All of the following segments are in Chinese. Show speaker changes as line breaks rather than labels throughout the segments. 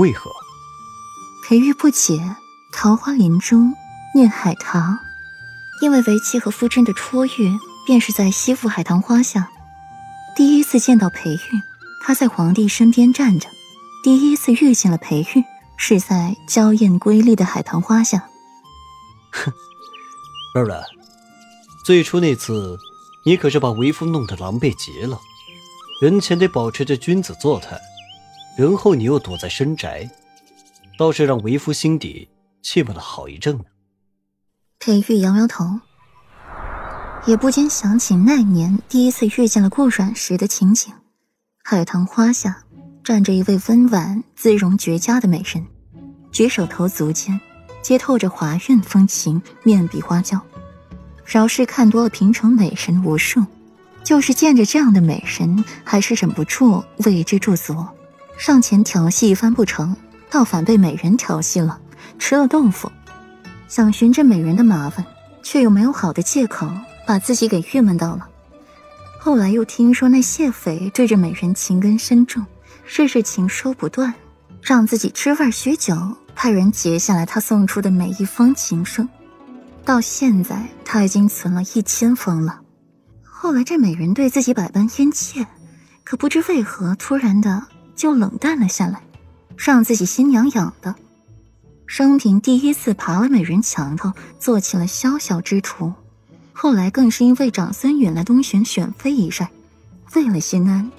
为何？
裴玉不解。桃花林中念海棠，因为为妻和夫君的初遇，便是在西府海棠花下。第一次见到裴玉，他在皇帝身边站着；第一次遇见了裴玉，是在娇艳瑰丽的海棠花下。
哼，儿兰，最初那次，你可是把为夫弄得狼狈极了。人前得保持着君子作态，然后你又躲在深宅，倒是让为夫心底气闷了好一阵呢。
裴玉摇摇头，也不禁想起那年第一次遇见了顾阮时的情景。海棠花下站着一位温婉、姿容绝佳的美人，举手投足间皆透着华韵风情，面比花娇。饶是看多了平城美人无数。就是见着这样的美人，还是忍不住为之驻足，上前调戏一番不成，倒反被美人调戏了，吃了豆腐，想寻这美人的麻烦，却又没有好的借口，把自己给郁闷到了。后来又听说那谢匪对着美人情根深重，日日情收不断，让自己吃饭许久，派人截下来他送出的每一封情书，到现在他已经存了一千封了。后来这美人对自己百般殷切，可不知为何突然的就冷淡了下来，让自己心痒痒的。生平第一次爬了美人墙头，做起了宵小之徒。后来更是因为长孙允来东巡选妃一事，为了心安，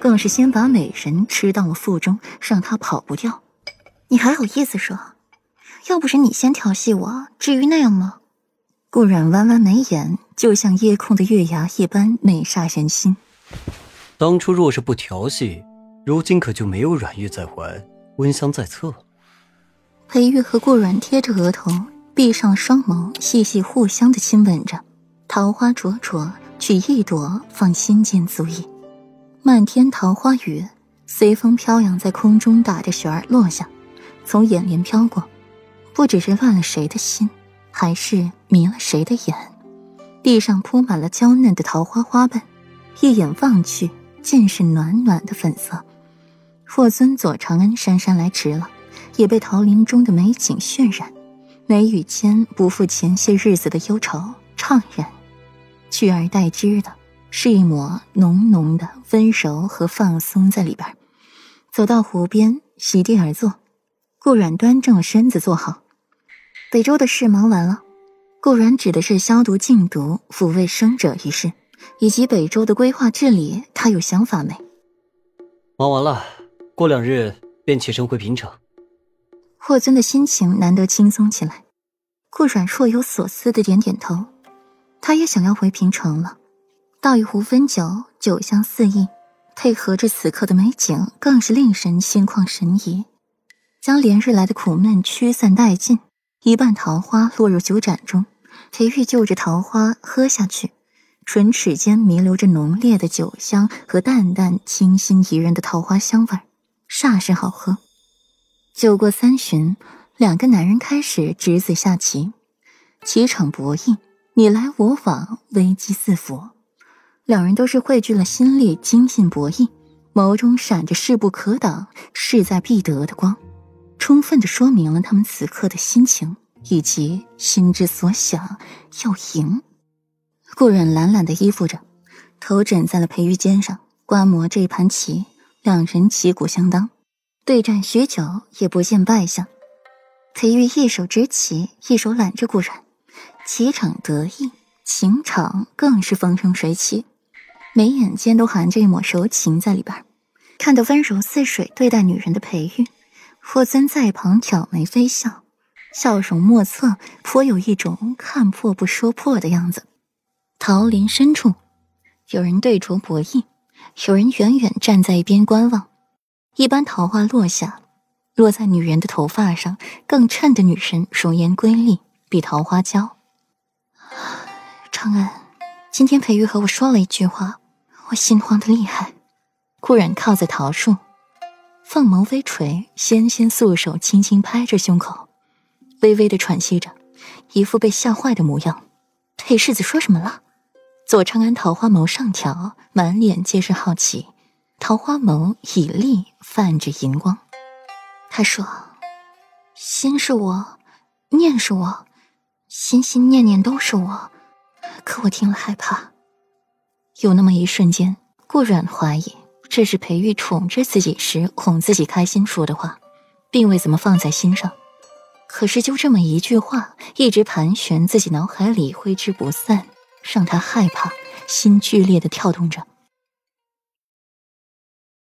更是先把美人吃到了腹中，让她跑不掉。你还好意思说？要不是你先调戏我，至于那样吗？顾然弯弯眉眼，就像夜空的月牙一般美煞人心。
当初若是不调戏，如今可就没有软玉在怀，温香在侧。
裴玉和顾软贴着额头，闭上双眸，细细互相的亲吻着。桃花灼灼，取一朵放心间足矣。漫天桃花雨随风飘扬在空中，打着旋儿落下，从眼帘飘过，不只是乱了谁的心。还是迷了谁的眼？地上铺满了娇嫩的桃花花瓣，一眼望去尽是暖暖的粉色。霍尊左长安姗姗来迟了，也被桃林中的美景渲染，眉宇间不复前些日子的忧愁怅然，取而代之的是一抹浓浓的温柔和放松在里边。走到湖边，席地而坐，顾软端正了身子坐好。北周的事忙完了，顾然指的是消毒禁毒、抚慰生者一事，以及北周的规划治理，他有想法没？
忙完了，过两日便启程回平城。
霍尊的心情难得轻松起来，顾阮若有所思的点点头，他也想要回平城了。倒一壶汾酒，酒香四溢，配合着此刻的美景，更是令人心旷神怡，将连日来的苦闷驱散殆尽。一半桃花落入酒盏中，裴玉就着桃花喝下去，唇齿间弥留着浓烈的酒香和淡淡清新宜人的桃花香味儿，煞是好喝。酒过三巡，两个男人开始执子下棋，棋场博弈，你来我往，危机四伏。两人都是汇聚了心力，精进博弈，眸中闪着势不可挡、势在必得的光。充分的说明了他们此刻的心情以及心之所想，要赢。顾阮懒懒的依附着，头枕在了裴玉肩上，观摩这一盘棋。两人旗鼓相当，对战许久也不见败相。裴玉一手执棋，一手揽着顾然，棋场得意，情场更是风生水起，眉眼间都含着一抹柔情在里边。看得温柔似水对待女人的裴玉。霍尊在旁挑眉微笑，笑容莫测，颇有一种看破不说破的样子。桃林深处，有人对酌博弈，有人远远站在一边观望。一般桃花落下，落在女人的头发上，更衬得女神容颜瑰丽，比桃花娇。长安，今天裴玉和我说了一句话，我心慌的厉害。顾然靠在桃树。凤眸微垂，纤纤素手轻轻拍着胸口，微微的喘息着，一副被吓坏的模样。裴世子说什么了？左长安桃花眸上挑，满脸皆是好奇，桃花眸以丽泛着银光。他说：“心是我，念是我，心心念念都是我。”可我听了害怕。有那么一瞬间，顾阮怀疑这是裴玉宠着自己时哄自己开心说的话，并未怎么放在心上。可是就这么一句话，一直盘旋自己脑海里，挥之不散，让他害怕，心剧烈的跳动着。